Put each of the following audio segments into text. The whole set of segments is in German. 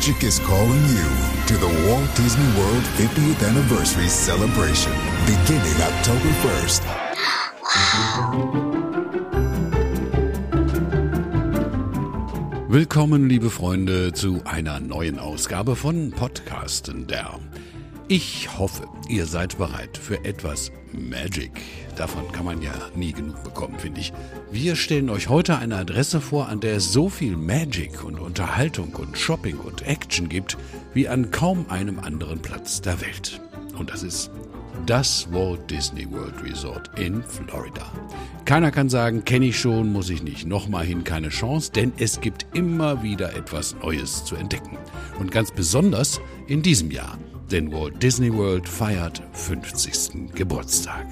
Magic is calling you to the Walt Disney World 50th Anniversary Celebration beginning October 1st. Willkommen, liebe Freunde, zu einer neuen Ausgabe von Podcasten der. Ich hoffe, ihr seid bereit für etwas Magic. Davon kann man ja nie genug bekommen, finde ich. Wir stellen euch heute eine Adresse vor, an der es so viel Magic und Unterhaltung und Shopping und Action gibt, wie an kaum einem anderen Platz der Welt. Und das ist das Walt Disney World Resort in Florida. Keiner kann sagen, kenne ich schon, muss ich nicht. Nochmal hin keine Chance, denn es gibt immer wieder etwas Neues zu entdecken. Und ganz besonders in diesem Jahr, denn Walt Disney World feiert 50. Geburtstag.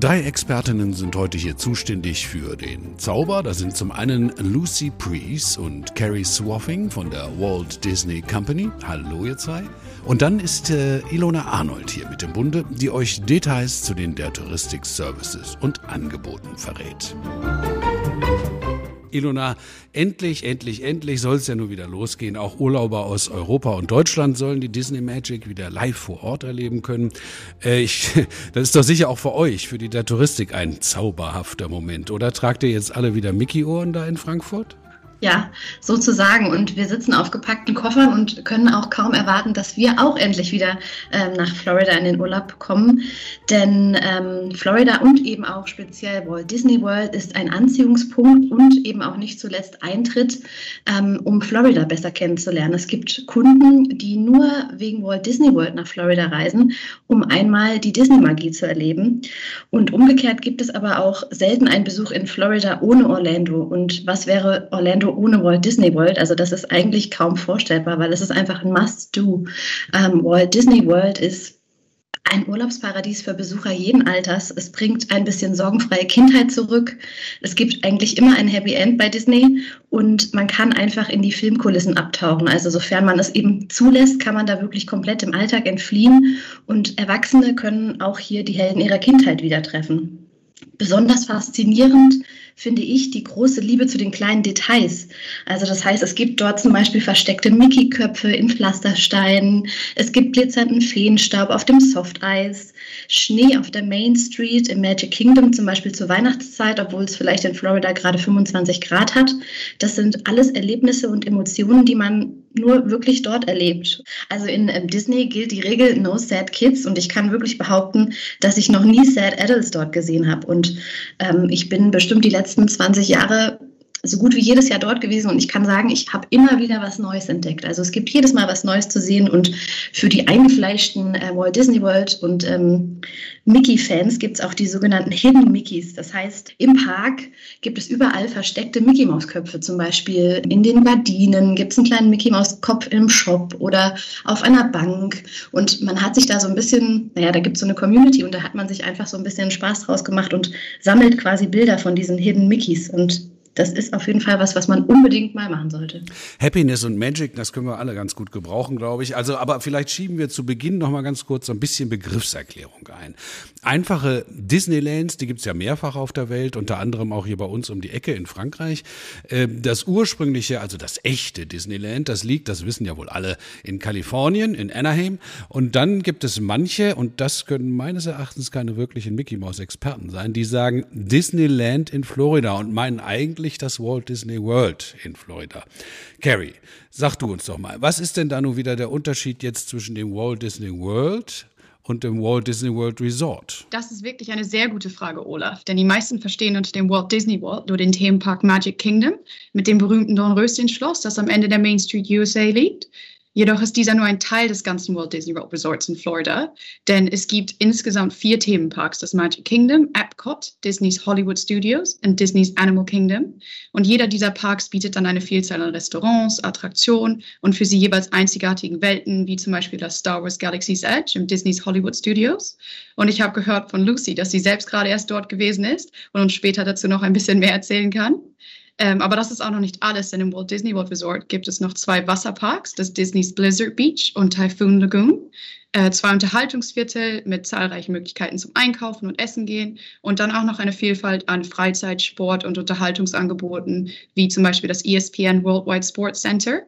Drei Expertinnen sind heute hier zuständig für den Zauber. Das sind zum einen Lucy Priest und Carrie Swaffing von der Walt Disney Company. Hallo ihr zwei. Und dann ist äh, Ilona Arnold hier mit dem Bunde, die euch Details zu den der Touristik Services und Angeboten verrät. Ilona, endlich, endlich, endlich soll es ja nur wieder losgehen. Auch Urlauber aus Europa und Deutschland sollen die Disney Magic wieder live vor Ort erleben können. Äh, ich, das ist doch sicher auch für euch, für die der Touristik ein zauberhafter Moment. Oder tragt ihr jetzt alle wieder Mickey-Ohren da in Frankfurt? Ja, sozusagen. Und wir sitzen auf gepackten Koffern und können auch kaum erwarten, dass wir auch endlich wieder ähm, nach Florida in den Urlaub kommen. Denn ähm, Florida und eben auch speziell Walt Disney World ist ein Anziehungspunkt und eben auch nicht zuletzt Eintritt, ähm, um Florida besser kennenzulernen. Es gibt Kunden, die nur wegen Walt Disney World nach Florida reisen, um einmal die Disney-Magie zu erleben. Und umgekehrt gibt es aber auch selten einen Besuch in Florida ohne Orlando. Und was wäre Orlando ohne Walt Disney World. Also das ist eigentlich kaum vorstellbar, weil es ist einfach ein Must-Do. Ähm, Walt Disney World ist ein Urlaubsparadies für Besucher jeden Alters. Es bringt ein bisschen sorgenfreie Kindheit zurück. Es gibt eigentlich immer ein Happy End bei Disney und man kann einfach in die Filmkulissen abtauchen. Also sofern man es eben zulässt, kann man da wirklich komplett im Alltag entfliehen und Erwachsene können auch hier die Helden ihrer Kindheit wieder treffen. Besonders faszinierend finde ich die große Liebe zu den kleinen Details. Also das heißt, es gibt dort zum Beispiel versteckte Mickey-Köpfe in Pflastersteinen, es gibt glitzernden Feenstaub auf dem Softeis, Schnee auf der Main Street im Magic Kingdom zum Beispiel zur Weihnachtszeit, obwohl es vielleicht in Florida gerade 25 Grad hat. Das sind alles Erlebnisse und Emotionen, die man nur wirklich dort erlebt. Also in ähm, Disney gilt die Regel No Sad Kids und ich kann wirklich behaupten, dass ich noch nie Sad Adults dort gesehen habe. Und ähm, ich bin bestimmt die letzten 20 Jahre so gut wie jedes Jahr dort gewesen und ich kann sagen, ich habe immer wieder was Neues entdeckt. Also es gibt jedes Mal was Neues zu sehen und für die eingefleischten äh, Walt Disney World und ähm, Mickey-Fans gibt es auch die sogenannten Hidden Mickeys. Das heißt, im Park gibt es überall versteckte Mickey-Maus-Köpfe. Zum Beispiel in den Gardinen gibt es einen kleinen Mickey-Maus-Kopf im Shop oder auf einer Bank. Und man hat sich da so ein bisschen, naja, da gibt es so eine Community und da hat man sich einfach so ein bisschen Spaß draus gemacht und sammelt quasi Bilder von diesen Hidden Mickeys. Und das ist auf jeden Fall was, was man unbedingt mal machen sollte. Happiness und Magic, das können wir alle ganz gut gebrauchen, glaube ich. Also, aber vielleicht schieben wir zu Beginn noch mal ganz kurz so ein bisschen Begriffserklärung ein. Einfache Disneylands, die gibt es ja mehrfach auf der Welt, unter anderem auch hier bei uns um die Ecke in Frankreich. Ähm, das ursprüngliche, also das echte Disneyland, das liegt, das wissen ja wohl alle, in Kalifornien, in Anaheim. Und dann gibt es manche, und das können meines Erachtens keine wirklichen Mickey Mouse Experten sein, die sagen Disneyland in Florida und meinen eigentlich eigentlich das Walt Disney World in Florida. Carrie, sag du uns doch mal, was ist denn da nun wieder der Unterschied jetzt zwischen dem Walt Disney World und dem Walt Disney World Resort? Das ist wirklich eine sehr gute Frage, Olaf. Denn die meisten verstehen unter dem Walt Disney World nur den Themenpark Magic Kingdom mit dem berühmten Dornröschen-Schloss, das am Ende der Main Street USA liegt. Jedoch ist dieser nur ein Teil des ganzen Walt Disney World Resorts in Florida, denn es gibt insgesamt vier Themenparks, das Magic Kingdom, Epcot, Disney's Hollywood Studios und Disney's Animal Kingdom. Und jeder dieser Parks bietet dann eine Vielzahl an Restaurants, Attraktionen und für sie jeweils einzigartigen Welten, wie zum Beispiel das Star Wars Galaxy's Edge im Disney's Hollywood Studios. Und ich habe gehört von Lucy, dass sie selbst gerade erst dort gewesen ist und uns später dazu noch ein bisschen mehr erzählen kann. Ähm, aber das ist auch noch nicht alles, denn im Walt Disney World Resort gibt es noch zwei Wasserparks, das Disney's Blizzard Beach und Typhoon Lagoon. Äh, zwei Unterhaltungsviertel mit zahlreichen Möglichkeiten zum Einkaufen und Essen gehen und dann auch noch eine Vielfalt an Freizeit-, Sport- und Unterhaltungsangeboten, wie zum Beispiel das ESPN Worldwide Sports Center.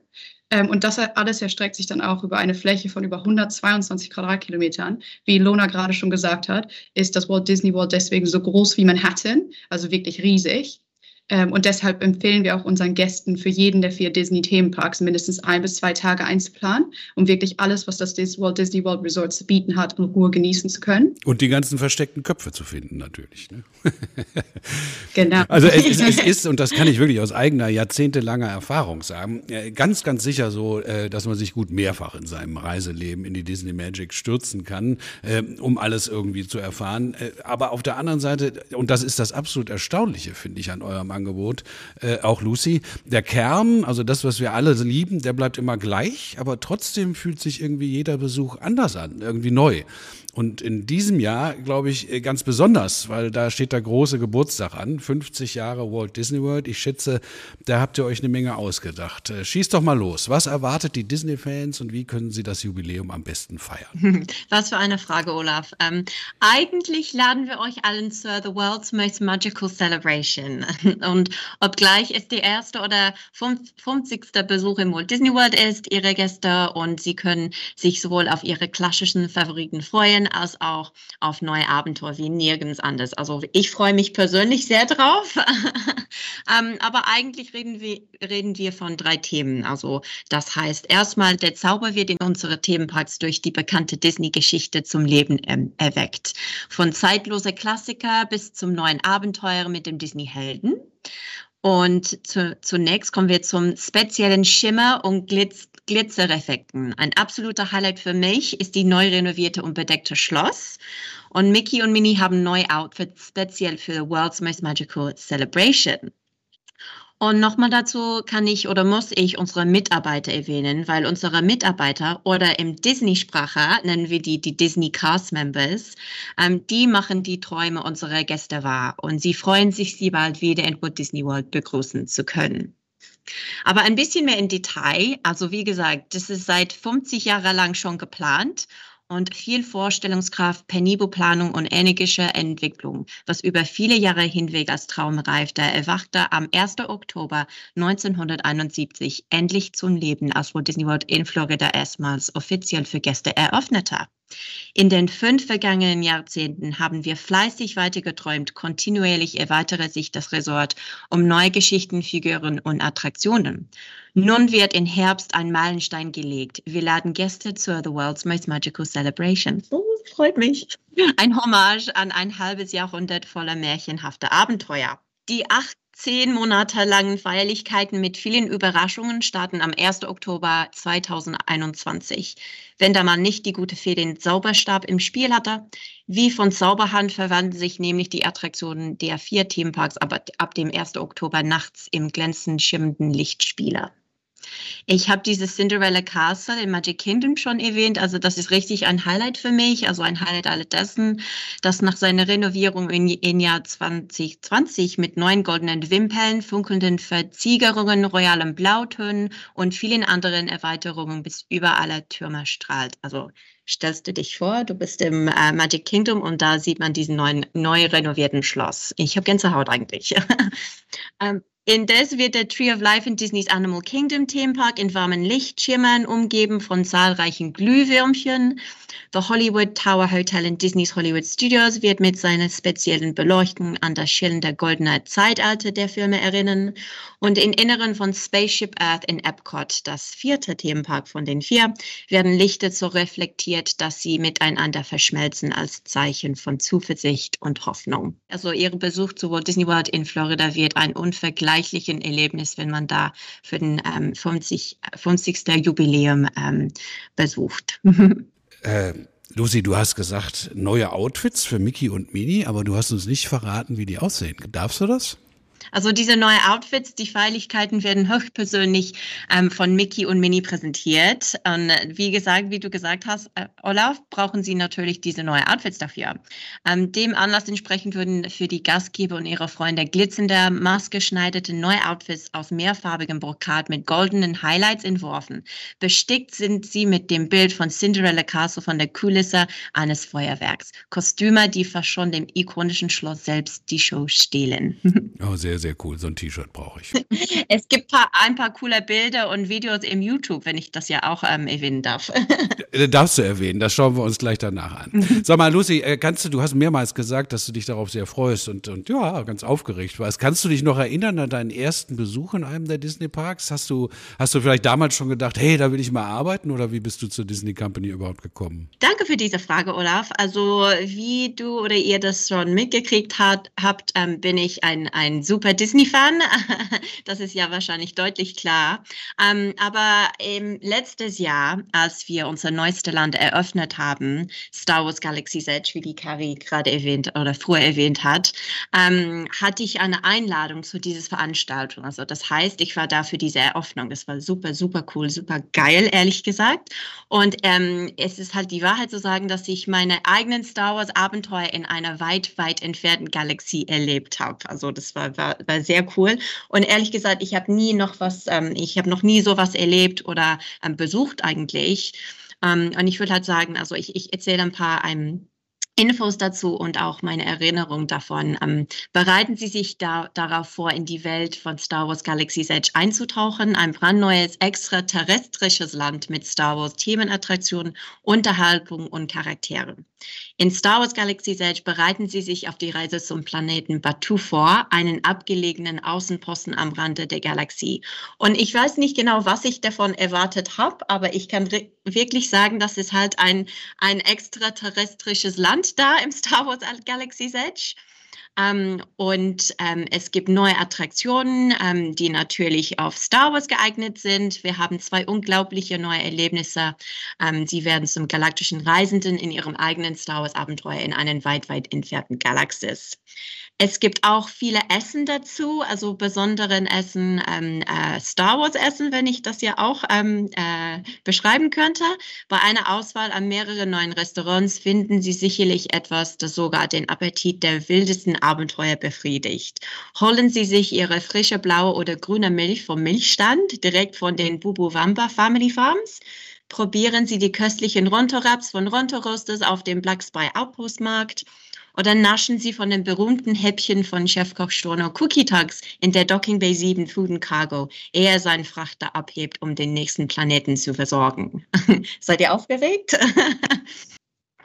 Ähm, und das alles erstreckt sich dann auch über eine Fläche von über 122 Quadratkilometern. Wie Lona gerade schon gesagt hat, ist das Walt Disney World deswegen so groß wie Manhattan, also wirklich riesig. Ähm, und deshalb empfehlen wir auch unseren Gästen, für jeden der vier Disney-Themenparks mindestens ein bis zwei Tage einzuplanen, um wirklich alles, was das Walt Disney World Resort zu bieten hat, in Ruhe genießen zu können. Und die ganzen versteckten Köpfe zu finden, natürlich. Ne? genau. Also es, es, es, ist, und das kann ich wirklich aus eigener jahrzehntelanger Erfahrung sagen, äh, ganz, ganz sicher so, äh, dass man sich gut mehrfach in seinem Reiseleben in die Disney Magic stürzen kann, ähm, um alles irgendwie zu erfahren. Äh, aber auf der anderen Seite, und das ist das absolut Erstaunliche, finde ich, an eurem Angebot, äh, auch Lucy. Der Kern, also das, was wir alle lieben, der bleibt immer gleich, aber trotzdem fühlt sich irgendwie jeder Besuch anders an, irgendwie neu. Und in diesem Jahr, glaube ich, äh, ganz besonders, weil da steht der große Geburtstag an, 50 Jahre Walt Disney World. Ich schätze, da habt ihr euch eine Menge ausgedacht. Äh, schießt doch mal los. Was erwartet die Disney-Fans und wie können sie das Jubiläum am besten feiern? Was für eine Frage, Olaf. Ähm, eigentlich laden wir euch allen zur The World's Most Magical Celebration. Und obgleich es die erste oder 50. Besuch im Walt Disney World ist, ihre Gäste und sie können sich sowohl auf ihre klassischen Favoriten freuen, freuen, als auch auf neue Abenteuer wie nirgends anders. Also ich freue mich persönlich sehr drauf. ähm, aber eigentlich reden wir, reden wir von drei Themen. Also das heißt erstmal, der Zauber wird in unsere Themenparks durch die bekannte Disney-Geschichte zum Leben ähm, erweckt. Von zeitloser Klassiker bis zum neuen Abenteuer mit dem Disney-Helden. Und zu, zunächst kommen wir zum speziellen Schimmer- und Glitz Glitzereffekten. Ein absoluter Highlight für mich ist die neu renovierte und bedeckte Schloss. Und Mickey und Minnie haben neue Outfits speziell für World's Most Magical Celebration. Und nochmal dazu kann ich oder muss ich unsere Mitarbeiter erwähnen, weil unsere Mitarbeiter oder im Disney-Sprache nennen wir die die Disney Cast Members, ähm, die machen die Träume unserer Gäste wahr und sie freuen sich, sie bald wieder in Walt Disney World begrüßen zu können. Aber ein bisschen mehr in Detail. Also wie gesagt, das ist seit 50 Jahren lang schon geplant und viel Vorstellungskraft, Penibelplanung und energische Entwicklung, was über viele Jahre hinweg als Traum reifte, erwachte am 1. Oktober 1971 endlich zum Leben, als Walt Disney World in Florida erstmals offiziell für Gäste eröffnete. In den fünf vergangenen Jahrzehnten haben wir fleißig weitergeträumt. Kontinuierlich erweitere sich das Resort um neue Geschichten, Figuren und Attraktionen. Nun wird im Herbst ein Meilenstein gelegt. Wir laden Gäste zur The World's Most Magical Celebration. Oh, freut mich. Ein Hommage an ein halbes Jahrhundert voller märchenhafter Abenteuer. Die acht zehn Monate langen Feierlichkeiten mit vielen Überraschungen starten am 1. Oktober 2021. Wenn der Mann nicht die gute Fee den Zauberstab im Spiel hatte, wie von Zauberhand verwandeln sich nämlich die Attraktionen der vier Themenparks ab, ab dem 1. Oktober nachts im glänzend schimmenden Lichtspieler. Ich habe dieses Cinderella Castle in Magic Kingdom schon erwähnt. Also das ist richtig ein Highlight für mich. Also ein Highlight all dessen, dass nach seiner Renovierung im, Jahr 2020 mit neun goldenen Wimpeln, funkelnden Verziegerungen, royalen Blautönen und vielen anderen Erweiterungen bis über alle Türme strahlt. Also stellst du dich vor, du bist im äh, Magic Kingdom und da sieht man diesen neuen, neu renovierten Schloss. Ich habe Gänsehaut eigentlich. ähm, Indes wird der Tree of Life in Disneys Animal Kingdom Themenpark in warmen Lichtschimmern umgeben von zahlreichen Glühwürmchen. The Hollywood Tower Hotel in Disneys Hollywood Studios wird mit seiner speziellen Beleuchtung an das schillernde goldene Zeitalter der Filme erinnern. Und im Inneren von Spaceship Earth in Epcot, das vierte Themenpark von den vier, werden Lichter so reflektiert, dass sie miteinander verschmelzen als Zeichen von Zuversicht und Hoffnung. Also ihr Besuch zu Walt Disney World in Florida wird ein unvergleichliches Erlebnis, wenn man da für den ähm, 50, 50. Jubiläum ähm, besucht. äh, Lucy, du hast gesagt, neue Outfits für Mickey und Minnie, aber du hast uns nicht verraten, wie die aussehen. Darfst du das? Also diese neuen Outfits, die Feierlichkeiten werden höchstpersönlich ähm, von Mickey und Minnie präsentiert. Und wie gesagt, wie du gesagt hast, äh, Olaf, brauchen sie natürlich diese neuen Outfits dafür. Ähm, dem Anlass entsprechend würden für die Gastgeber und ihre Freunde glitzende, maßgeschneiderte neue Outfits aus mehrfarbigem Brokat mit goldenen Highlights entworfen. Bestickt sind sie mit dem Bild von Cinderella Castle von der Kulisse eines Feuerwerks. Kostüme, die fast schon dem ikonischen Schloss selbst die Show stehlen. Oh, sehr, sehr cool. So ein T-Shirt brauche ich. Es gibt paar, ein paar coole Bilder und Videos im YouTube, wenn ich das ja auch ähm, erwähnen darf. Das darfst du erwähnen, das schauen wir uns gleich danach an. Sag mal, Lucy, äh, kannst du, du hast mehrmals gesagt, dass du dich darauf sehr freust und, und ja, ganz aufgeregt warst. Kannst du dich noch erinnern an deinen ersten Besuch in einem der Disney-Parks? Hast du, hast du vielleicht damals schon gedacht, hey, da will ich mal arbeiten oder wie bist du zur Disney Company überhaupt gekommen? Danke für diese Frage, Olaf. Also, wie du oder ihr das schon mitgekriegt hat, habt, ähm, bin ich ein, ein super Disney-Fan. das ist ja wahrscheinlich deutlich klar. Ähm, aber im letztes Jahr, als wir unser neuestes Land eröffnet haben, Star Wars Galaxy's Edge, wie die Kari gerade erwähnt oder früher erwähnt hat, ähm, hatte ich eine Einladung zu dieser Veranstaltung. Also das heißt, ich war da für diese Eröffnung. Das war super, super cool, super geil, ehrlich gesagt. Und ähm, es ist halt die Wahrheit zu sagen, dass ich meine eigenen Star Wars Abenteuer in einer weit, weit entfernten Galaxie erlebt habe. Also das war, war, war sehr cool. Und ehrlich gesagt, ich habe nie noch was, ähm, ich habe noch nie sowas erlebt oder ähm, besucht eigentlich. Ähm, und ich würde halt sagen, also ich, ich erzähle ein paar ähm, Infos dazu und auch meine Erinnerung davon. Ähm, bereiten Sie sich da, darauf vor, in die Welt von Star Wars Galaxy's Edge einzutauchen. Ein brandneues, extraterrestrisches Land mit Star Wars Themenattraktionen, Unterhaltung und Charakteren. In Star Wars Galaxy's Edge bereiten Sie sich auf die Reise zum Planeten Batu vor, einen abgelegenen Außenposten am Rande der Galaxie. Und ich weiß nicht genau, was ich davon erwartet habe, aber ich kann wirklich sagen, das ist halt ein, ein extraterrestrisches Land da im Star Wars Galaxy's Edge. Ähm, und ähm, es gibt neue Attraktionen, ähm, die natürlich auf Star Wars geeignet sind. Wir haben zwei unglaubliche neue Erlebnisse. Ähm, sie werden zum galaktischen Reisenden in ihrem eigenen Star Wars Abenteuer in einen weit, weit entfernten Galaxis. Es gibt auch viele Essen dazu, also besonderen Essen, ähm, äh, Star Wars Essen, wenn ich das ja auch ähm, äh, beschreiben könnte. Bei einer Auswahl an mehreren neuen Restaurants finden Sie sicherlich etwas, das sogar den Appetit der wildesten Abenteuer befriedigt. Holen Sie sich Ihre frische blaue oder grüne Milch vom Milchstand, direkt von den Bubu Wamba Family Farms. Probieren Sie die köstlichen Ronto-Wraps von Ronto Roasters auf dem Black Spy Outpostmarkt oder naschen Sie von den berühmten Häppchen von Chefkoch Storno Cookie Tugs in der Docking Bay 7 Food and Cargo, ehe er seinen Frachter abhebt, um den nächsten Planeten zu versorgen. Seid ihr aufgeregt?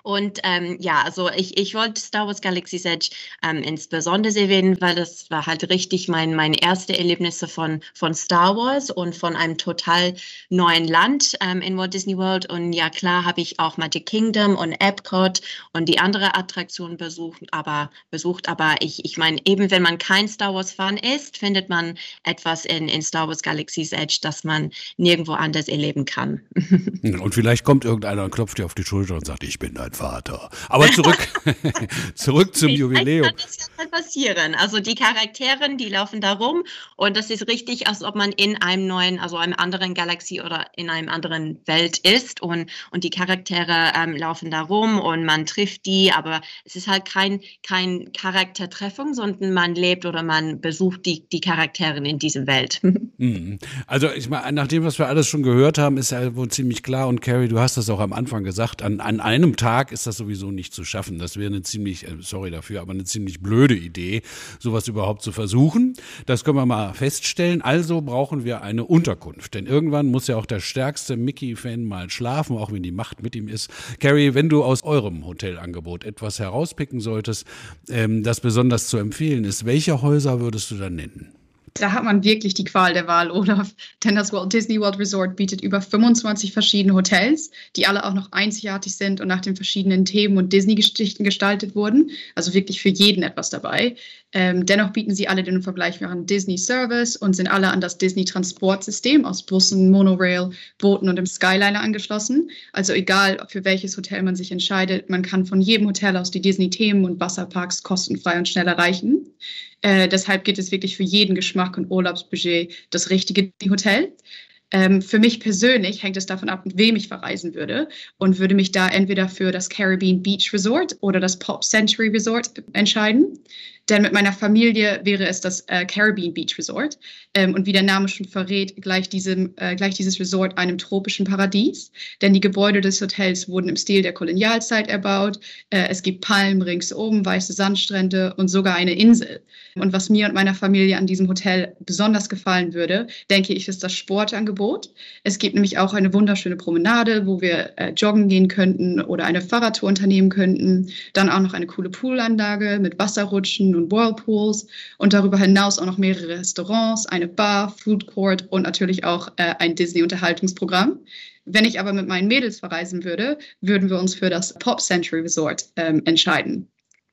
Und ähm, ja, also ich, ich wollte Star Wars Galaxy's Edge ähm, insbesondere erwähnen, weil das war halt richtig mein, mein erste Erlebnisse von, von Star Wars und von einem total neuen Land ähm, in Walt Disney World. Und ja, klar habe ich auch Magic Kingdom und Epcot und die andere Attraktionen besucht, aber besucht. Aber ich, ich meine, eben wenn man kein Star Wars-Fan ist, findet man etwas in, in Star Wars Galaxy's Edge, das man nirgendwo anders erleben kann. Und vielleicht kommt irgendeiner und klopft dir auf die Schulter und sagt, ich bin dein Vater. Aber zurück, zurück zum Vielleicht Jubiläum. kann das ja mal passieren. Also die Charaktere, die laufen da rum und das ist richtig, als ob man in einem neuen, also einem anderen Galaxie oder in einem anderen Welt ist und, und die Charaktere ähm, laufen da rum und man trifft die, aber es ist halt kein, kein Charaktertreffung, sondern man lebt oder man besucht die, die Charaktere in dieser Welt. Mhm. Also ich meine, nach dem, was wir alles schon gehört haben, ist ja wohl ziemlich klar und Carrie, du hast das auch am Anfang gesagt, an, an einem Tag ist das sowieso nicht zu schaffen. Das wäre eine ziemlich, äh, sorry dafür, aber eine ziemlich blöde Idee, sowas überhaupt zu versuchen. Das können wir mal feststellen. Also brauchen wir eine Unterkunft, denn irgendwann muss ja auch der stärkste Mickey-Fan mal schlafen, auch wenn die Macht mit ihm ist. Carrie, wenn du aus eurem Hotelangebot etwas herauspicken solltest, ähm, das besonders zu empfehlen ist, welche Häuser würdest du dann nennen? Da hat man wirklich die Qual der Wahl, Olaf. Denn das Walt Disney World Resort bietet über 25 verschiedene Hotels, die alle auch noch einzigartig sind und nach den verschiedenen Themen und Disney-Geschichten gestaltet wurden. Also wirklich für jeden etwas dabei. Ähm, dennoch bieten sie alle den vergleichbaren Disney Service und sind alle an das Disney Transportsystem aus Bussen, Monorail, Booten und dem Skyliner angeschlossen. Also egal, für welches Hotel man sich entscheidet, man kann von jedem Hotel aus die Disney-Themen und Wasserparks kostenfrei und schnell erreichen. Äh, deshalb gibt es wirklich für jeden Geschmack und Urlaubsbudget das richtige Hotel. Ähm, für mich persönlich hängt es davon ab, mit wem ich verreisen würde und würde mich da entweder für das Caribbean Beach Resort oder das Pop Century Resort entscheiden. Denn mit meiner Familie wäre es das äh, Caribbean Beach Resort. Ähm, und wie der Name schon verrät, gleich, diesem, äh, gleich dieses Resort einem tropischen Paradies. Denn die Gebäude des Hotels wurden im Stil der Kolonialzeit erbaut. Äh, es gibt Palmen ringsum, weiße Sandstrände und sogar eine Insel. Und was mir und meiner Familie an diesem Hotel besonders gefallen würde, denke ich, ist das Sportangebot. Es gibt nämlich auch eine wunderschöne Promenade, wo wir äh, joggen gehen könnten oder eine Fahrradtour unternehmen könnten. Dann auch noch eine coole Poolanlage mit Wasserrutschen und Whirlpools und darüber hinaus auch noch mehrere Restaurants, eine Bar, Food Court und natürlich auch äh, ein Disney-Unterhaltungsprogramm. Wenn ich aber mit meinen Mädels verreisen würde, würden wir uns für das Pop Century Resort ähm, entscheiden.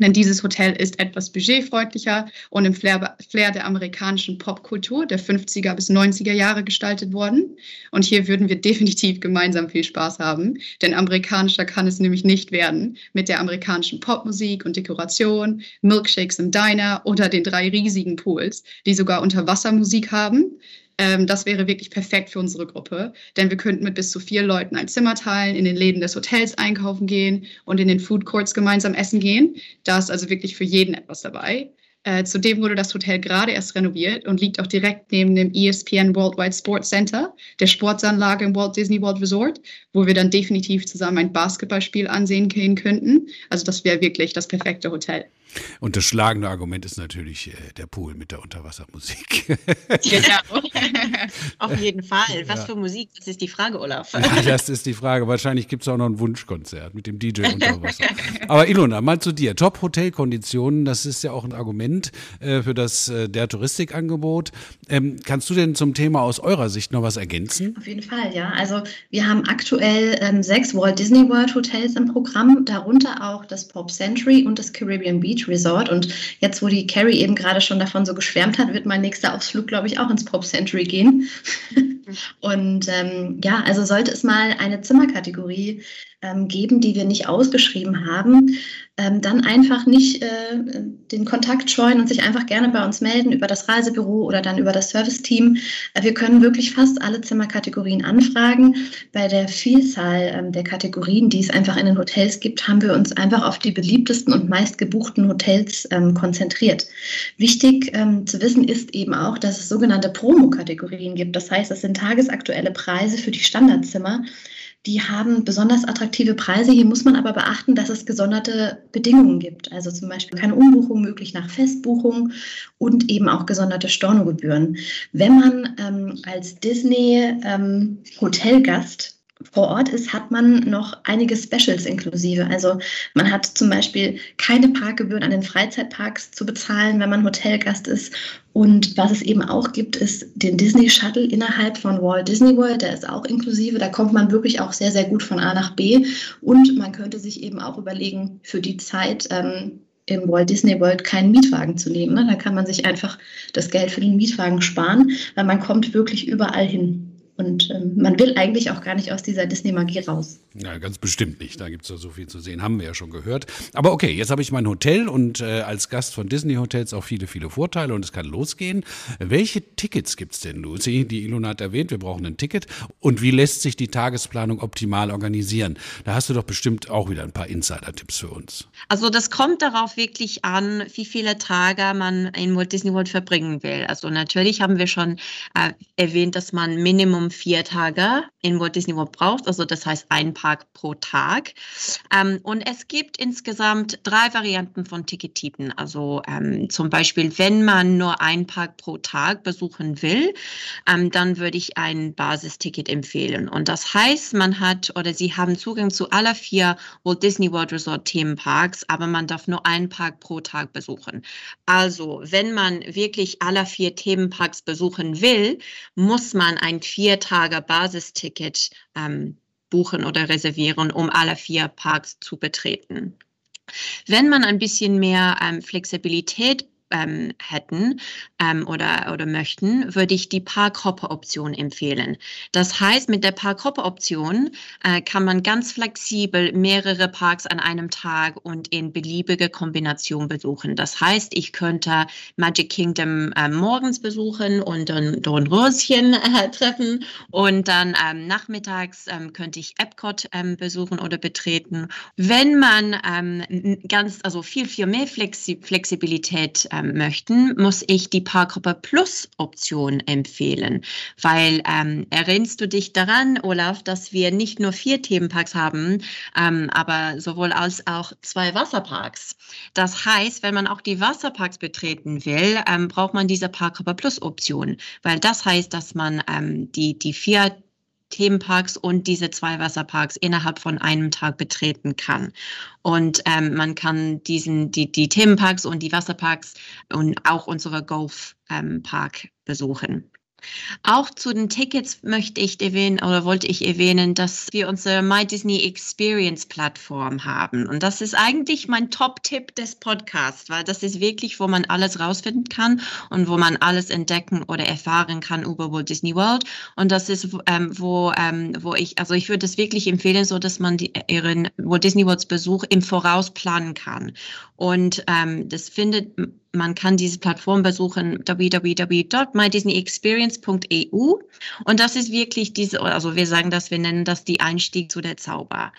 Denn dieses Hotel ist etwas budgetfreundlicher und im Flair, Flair, der amerikanischen Popkultur der 50er bis 90er Jahre gestaltet worden. Und hier würden wir definitiv gemeinsam viel Spaß haben, denn amerikanischer kann es nämlich nicht werden mit der amerikanischen Popmusik und Dekoration, Milkshakes im Diner oder den drei riesigen Pools, die sogar Unterwassermusik haben. Ähm, das wäre wirklich perfekt für unsere Gruppe, denn wir könnten mit bis zu vier Leuten ein Zimmer teilen, in den Läden des Hotels einkaufen gehen und in den Food Courts gemeinsam essen gehen. Da ist also wirklich für jeden etwas dabei. Äh, zudem wurde das Hotel gerade erst renoviert und liegt auch direkt neben dem ESPN Worldwide Sports Center, der Sportsanlage im Walt Disney World Resort, wo wir dann definitiv zusammen ein Basketballspiel ansehen gehen könnten. Also das wäre wirklich das perfekte Hotel. Und das schlagende Argument ist natürlich äh, der Pool mit der Unterwassermusik. genau. Auf jeden Fall. Was ja. für Musik? Das ist die Frage, Olaf. Ja, das ist die Frage. Wahrscheinlich gibt es auch noch ein Wunschkonzert mit dem DJ unter Wasser. Aber Ilona, mal zu dir. Top-Hotelkonditionen, das ist ja auch ein Argument äh, für das äh, der Touristikangebot. Ähm, kannst du denn zum Thema aus eurer Sicht noch was ergänzen? Auf jeden Fall, ja. Also wir haben aktuell ähm, sechs Walt Disney World Hotels im Programm, darunter auch das Pop Century und das Caribbean Beach Resort. Und jetzt, wo die Carrie eben gerade schon davon so geschwärmt hat, wird mein nächster Ausflug, glaube ich, auch ins Pop Century gehen. und ähm, ja, also sollte es mal eine Zimmerkategorie ähm, geben, die wir nicht ausgeschrieben haben, ähm, dann einfach nicht äh, den Kontakt scheuen und sich einfach gerne bei uns melden über das Reisebüro oder dann über das Serviceteam. Äh, wir können wirklich fast alle Zimmerkategorien anfragen. Bei der Vielzahl ähm, der Kategorien, die es einfach in den Hotels gibt, haben wir uns einfach auf die beliebtesten und meistgebuchten Hotels ähm, konzentriert. Wichtig ähm, zu wissen ist eben auch, dass es sogenannte Promo-Kategorien gibt. Das heißt, es sind tagesaktuelle Preise für die Standardzimmer die haben besonders attraktive Preise. Hier muss man aber beachten, dass es gesonderte Bedingungen gibt. Also zum Beispiel keine Umbuchung möglich nach Festbuchung und eben auch gesonderte Stornogebühren. Wenn man ähm, als Disney-Hotelgast ähm, vor Ort ist, hat man noch einige Specials inklusive. Also man hat zum Beispiel keine Parkgebühren an den Freizeitparks zu bezahlen, wenn man Hotelgast ist. Und was es eben auch gibt, ist den Disney Shuttle innerhalb von Walt Disney World. Der ist auch inklusive. Da kommt man wirklich auch sehr, sehr gut von A nach B. Und man könnte sich eben auch überlegen, für die Zeit ähm, im Walt Disney World keinen Mietwagen zu nehmen. Ne? Da kann man sich einfach das Geld für den Mietwagen sparen, weil man kommt wirklich überall hin. Und ähm, man will eigentlich auch gar nicht aus dieser Disney-Magie raus. Ja, ganz bestimmt nicht. Da gibt es ja so viel zu sehen, haben wir ja schon gehört. Aber okay, jetzt habe ich mein Hotel und äh, als Gast von Disney-Hotels auch viele, viele Vorteile und es kann losgehen. Welche Tickets gibt es denn, Lucy? Die Ilona hat erwähnt, wir brauchen ein Ticket. Und wie lässt sich die Tagesplanung optimal organisieren? Da hast du doch bestimmt auch wieder ein paar Insider-Tipps für uns. Also das kommt darauf wirklich an, wie viele Tage man in Walt Disney World verbringen will. Also natürlich haben wir schon äh, erwähnt, dass man Minimum Minimum vier Tage in Walt Disney World braucht, also das heißt ein Park pro Tag. Ähm, und es gibt insgesamt drei Varianten von Tickettypen. Also ähm, zum Beispiel, wenn man nur ein Park pro Tag besuchen will, ähm, dann würde ich ein Basisticket empfehlen. Und das heißt, man hat oder Sie haben Zugang zu aller vier Walt Disney World Resort Themenparks, aber man darf nur einen Park pro Tag besuchen. Also, wenn man wirklich aller vier Themenparks besuchen will, muss man ein vier vier Tage Basisticket ähm, buchen oder reservieren, um alle vier Parks zu betreten. Wenn man ein bisschen mehr ähm, Flexibilität ähm, hätten ähm, oder, oder möchten, würde ich die Parkhopper-Option empfehlen. Das heißt, mit der Parkhopper-Option äh, kann man ganz flexibel mehrere Parks an einem Tag und in beliebige Kombination besuchen. Das heißt, ich könnte Magic Kingdom äh, morgens besuchen und dann Dornröschen äh, treffen und dann ähm, nachmittags ähm, könnte ich Epcot ähm, besuchen oder betreten. Wenn man ähm, ganz, also viel, viel mehr Flexi Flexibilität ähm, möchten, muss ich die Parkhopper Plus Option empfehlen, weil ähm, erinnerst du dich daran, Olaf, dass wir nicht nur vier Themenparks haben, ähm, aber sowohl als auch zwei Wasserparks. Das heißt, wenn man auch die Wasserparks betreten will, ähm, braucht man diese Parkhopper Plus Option, weil das heißt, dass man ähm, die, die vier Themenparks und diese zwei Wasserparks innerhalb von einem Tag betreten kann. Und ähm, man kann diesen, die, die Themenparks und die Wasserparks und auch unsere Golfpark ähm, besuchen. Auch zu den Tickets möchte ich erwähnen oder wollte ich erwähnen, dass wir unsere My Disney Experience Plattform haben. Und das ist eigentlich mein Top-Tipp des Podcasts, weil das ist wirklich, wo man alles rausfinden kann und wo man alles entdecken oder erfahren kann über Walt Disney World. Und das ist, ähm, wo, ähm, wo ich, also ich würde es wirklich empfehlen, so dass man die, ihren Walt Disney Worlds Besuch im Voraus planen kann. Und ähm, das findet man kann diese Plattform besuchen www.mydisneyexperience.eu und das ist wirklich diese, also wir sagen das, wir nennen das die Einstieg zu der Zauber.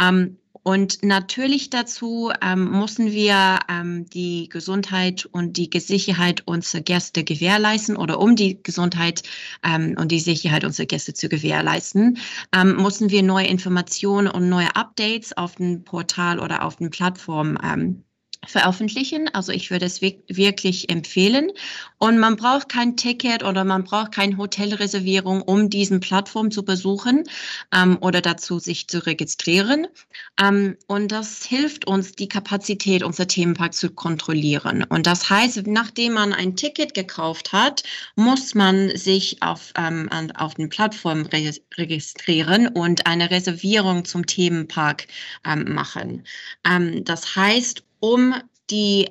Ähm, und natürlich dazu ähm, müssen wir ähm, die Gesundheit und die Sicherheit unserer Gäste gewährleisten oder um die Gesundheit ähm, und die Sicherheit unserer Gäste zu gewährleisten, ähm, müssen wir neue Informationen und neue Updates auf dem Portal oder auf den Plattformen ähm, veröffentlichen. Also ich würde es wirklich empfehlen. Und man braucht kein Ticket oder man braucht keine Hotelreservierung, um diesen Plattform zu besuchen ähm, oder dazu sich zu registrieren. Ähm, und das hilft uns, die Kapazität unserer Themenpark zu kontrollieren. Und das heißt, nachdem man ein Ticket gekauft hat, muss man sich auf, ähm, auf den Plattformen registrieren und eine Reservierung zum Themenpark ähm, machen. Ähm, das heißt, um die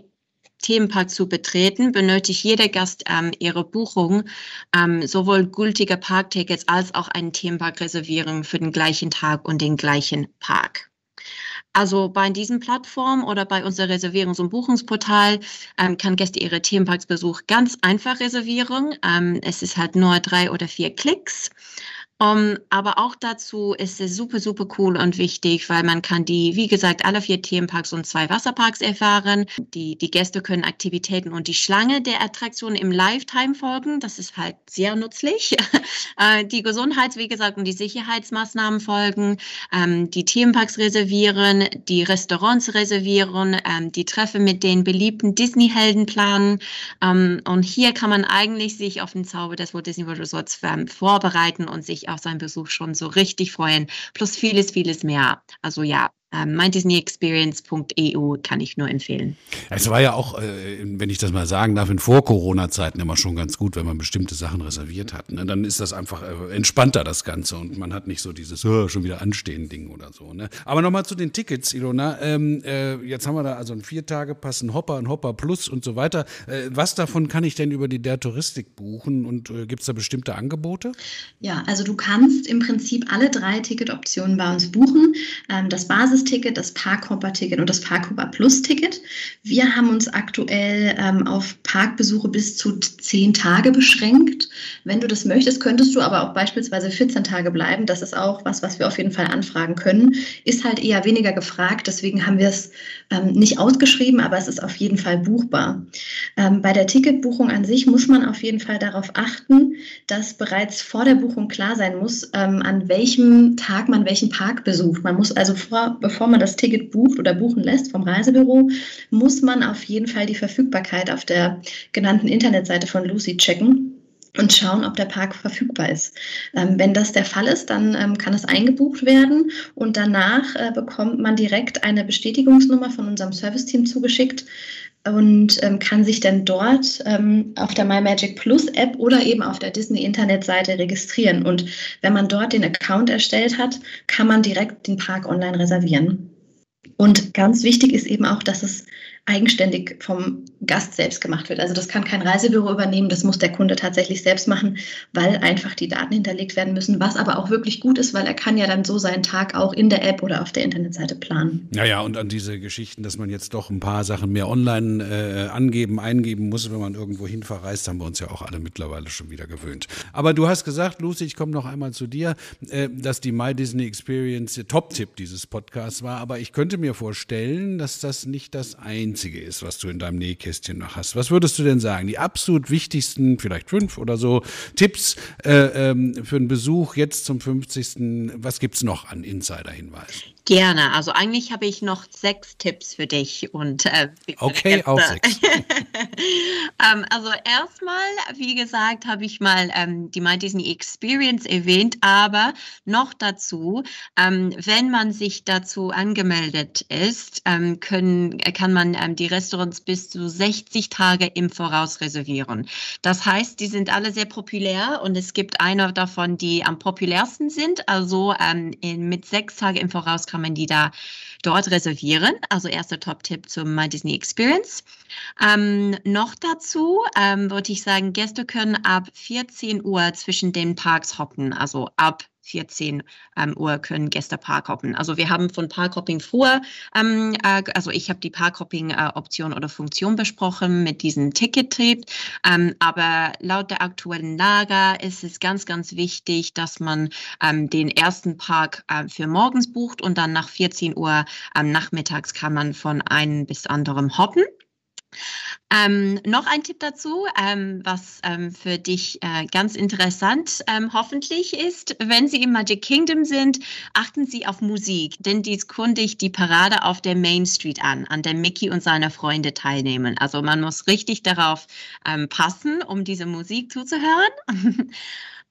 Themenpark zu betreten, benötigt jeder Gast ähm, ihre Buchung, ähm, sowohl gültige Parktickets als auch eine Themenparkreservierung für den gleichen Tag und den gleichen Park. Also bei diesen Plattformen oder bei unserem Reservierungs- und Buchungsportal ähm, kann Gäste ihre Themenparksbesuch ganz einfach reservieren. Ähm, es ist halt nur drei oder vier Klicks. Um, aber auch dazu ist es super, super cool und wichtig, weil man kann die, wie gesagt, alle vier Themenparks und zwei Wasserparks erfahren. Die, die Gäste können Aktivitäten und die Schlange der Attraktion im Lifetime folgen. Das ist halt sehr nützlich. Äh, die Gesundheits-, wie gesagt, und die Sicherheitsmaßnahmen folgen. Ähm, die Themenparks reservieren, die Restaurants reservieren, ähm, die Treffen mit den beliebten Disney-Helden planen. Ähm, und hier kann man eigentlich sich auf den Zauber des Walt Disney World Resorts ähm, vorbereiten und sich auf seinen Besuch schon so richtig freuen. Plus vieles, vieles mehr. Also ja, mydisneyexperience.eu kann ich nur empfehlen. Es war ja auch, äh, wenn ich das mal sagen darf, in Vor-Corona-Zeiten immer schon ganz gut, wenn man bestimmte Sachen reserviert hat. Ne? Dann ist das einfach äh, entspannter, das Ganze. Und man hat nicht so dieses oh, schon wieder anstehen Ding oder so. Ne? Aber nochmal zu den Tickets, Ilona. Ähm, äh, jetzt haben wir da also ein Vier-Tage-Pass, ein Hopper, ein Hopper Plus und so weiter. Äh, was davon kann ich denn über die der Touristik buchen und äh, gibt es da bestimmte Angebote? Ja, also du kannst im Prinzip alle drei Ticketoptionen bei uns buchen. Ähm, das Basis Basisticket, das Parkhopper-Ticket und das Parkhopper Plus-Ticket. Wir haben uns aktuell ähm, auf Parkbesuche bis zu zehn Tage beschränkt. Wenn du das möchtest, könntest du aber auch beispielsweise 14 Tage bleiben. Das ist auch was, was wir auf jeden Fall anfragen können. Ist halt eher weniger gefragt, deswegen haben wir es ähm, nicht ausgeschrieben, aber es ist auf jeden Fall buchbar. Ähm, bei der Ticketbuchung an sich muss man auf jeden Fall darauf achten, dass bereits vor der Buchung klar sein muss, ähm, an welchem Tag man welchen Park besucht. Man muss also vor, bevor man das Ticket bucht oder buchen lässt vom Reisebüro, muss man auf jeden Fall die Verfügbarkeit auf der genannten Internetseite von Lucy checken und schauen, ob der Park verfügbar ist. Ähm, wenn das der Fall ist, dann ähm, kann es eingebucht werden und danach äh, bekommt man direkt eine Bestätigungsnummer von unserem Serviceteam zugeschickt und ähm, kann sich dann dort ähm, auf der My Magic Plus App oder eben auf der Disney Internetseite registrieren. Und wenn man dort den Account erstellt hat, kann man direkt den Park online reservieren. Und ganz wichtig ist eben auch, dass es eigenständig vom Gast selbst gemacht wird. Also das kann kein Reisebüro übernehmen, das muss der Kunde tatsächlich selbst machen, weil einfach die Daten hinterlegt werden müssen, was aber auch wirklich gut ist, weil er kann ja dann so seinen Tag auch in der App oder auf der Internetseite planen. Naja, und an diese Geschichten, dass man jetzt doch ein paar Sachen mehr online äh, angeben, eingeben muss, wenn man irgendwo hin verreist, haben wir uns ja auch alle mittlerweile schon wieder gewöhnt. Aber du hast gesagt, Lucy, ich komme noch einmal zu dir, äh, dass die My Disney Experience der Top-Tipp dieses Podcasts war, aber ich könnte mir vorstellen, dass das nicht das einzige Einzige ist, was du in deinem Nähkästchen noch hast. Was würdest du denn sagen? Die absolut wichtigsten, vielleicht fünf oder so, Tipps äh, ähm, für einen Besuch jetzt zum 50. Was gibt es noch an Insider-Hinweisen? Gerne. Also eigentlich habe ich noch sechs Tipps für dich und äh, okay, auch sechs. ähm, also erstmal, wie gesagt, habe ich mal ähm, die My Disney Experience erwähnt, aber noch dazu, ähm, wenn man sich dazu angemeldet ist, ähm, können, kann man ähm, die Restaurants bis zu 60 Tage im Voraus reservieren. Das heißt, die sind alle sehr populär und es gibt eine davon, die am populärsten sind. Also ähm, in, mit sechs Tagen im Voraus kann man die da dort reservieren. Also erster Top-Tipp zum Disney Experience. Ähm, noch dazu ähm, würde ich sagen, Gäste können ab 14 Uhr zwischen den Parks hoppen, also ab 14 ähm, Uhr können Gäste Parkhoppen. Also wir haben von Parkhopping vor, ähm, äh, also ich habe die Parkhopping-Option äh, oder Funktion besprochen mit diesem Ticket-Trip, ähm, aber laut der aktuellen Lage ist es ganz, ganz wichtig, dass man ähm, den ersten Park äh, für morgens bucht und dann nach 14 Uhr nachmittags kann man von einem bis anderem hoppen. Ähm, noch ein Tipp dazu, ähm, was ähm, für dich äh, ganz interessant ähm, hoffentlich ist. Wenn Sie im Magic Kingdom sind, achten Sie auf Musik, denn dies kundigt die Parade auf der Main Street an, an der Mickey und seine Freunde teilnehmen. Also man muss richtig darauf ähm, passen, um diese Musik zuzuhören.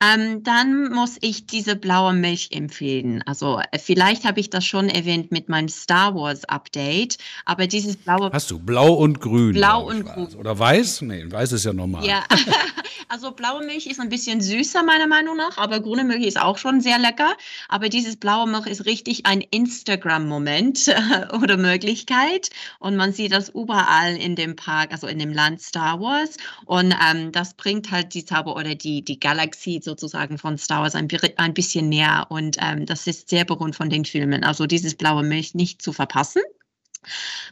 Ähm, dann muss ich diese blaue Milch empfehlen. Also äh, vielleicht habe ich das schon erwähnt mit meinem Star Wars Update, aber dieses blaue. Hast du blau und grün? Blau und grün. Oder weiß? Nee, weiß ist ja normal. Ja, also blaue Milch ist ein bisschen süßer meiner Meinung nach, aber grüne Milch ist auch schon sehr lecker. Aber dieses blaue Milch ist richtig ein Instagram-Moment oder Möglichkeit und man sieht das überall in dem Park, also in dem Land Star Wars und ähm, das bringt halt die Zauber oder die die Galaxie sozusagen von Star Wars ein, ein bisschen näher und ähm, das ist sehr berühmt von den Filmen. Also dieses blaue Milch nicht zu verpassen.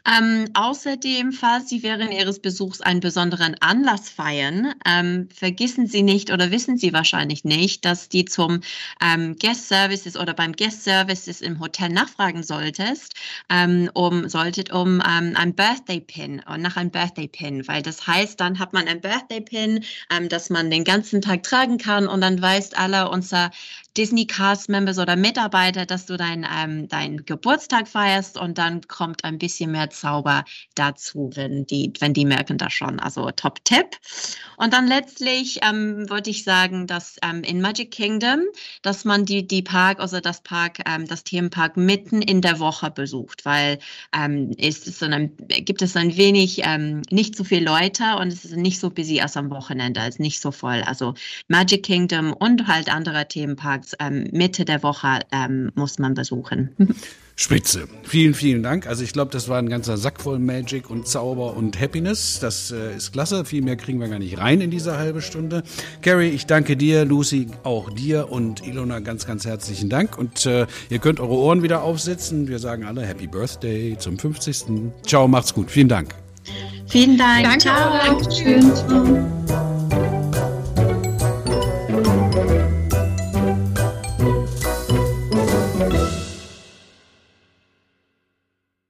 Ähm, außerdem, falls Sie während Ihres Besuchs einen besonderen Anlass feiern, ähm, vergessen Sie nicht oder wissen Sie wahrscheinlich nicht, dass die zum ähm, Guest Services oder beim Guest Services im Hotel nachfragen solltest, ähm, um solltet um ähm, ein Birthday Pin und nach einem Birthday Pin, weil das heißt, dann hat man ein Birthday Pin, ähm, das man den ganzen Tag tragen kann und dann weist alle unser Disney Cast Members oder Mitarbeiter, dass du deinen ähm, dein Geburtstag feierst und dann kommt ein bisschen mehr Zauber dazu, wenn die, wenn die merken das schon. Also Top-Tipp. Und dann letztlich ähm, würde ich sagen, dass ähm, in Magic Kingdom, dass man die, die Park, also das Park, ähm, das Themenpark mitten in der Woche besucht, weil ähm, ist es ein, gibt es ein wenig ähm, nicht so viele Leute und es ist nicht so busy als am Wochenende, es ist nicht so voll. Also Magic Kingdom und halt andere Themenparks ähm, Mitte der Woche ähm, muss man besuchen. Spitze. Vielen, vielen Dank. Also ich glaube, das war ein ganzer Sack voll Magic und Zauber und Happiness. Das äh, ist klasse. Viel mehr kriegen wir gar nicht rein in diese halbe Stunde. Carrie, ich danke dir. Lucy, auch dir. Und Ilona, ganz, ganz herzlichen Dank. Und äh, ihr könnt eure Ohren wieder aufsetzen. Wir sagen alle Happy Birthday zum 50. Ciao, macht's gut. Vielen Dank. Vielen Dank. Danke. Ciao. Dankeschön.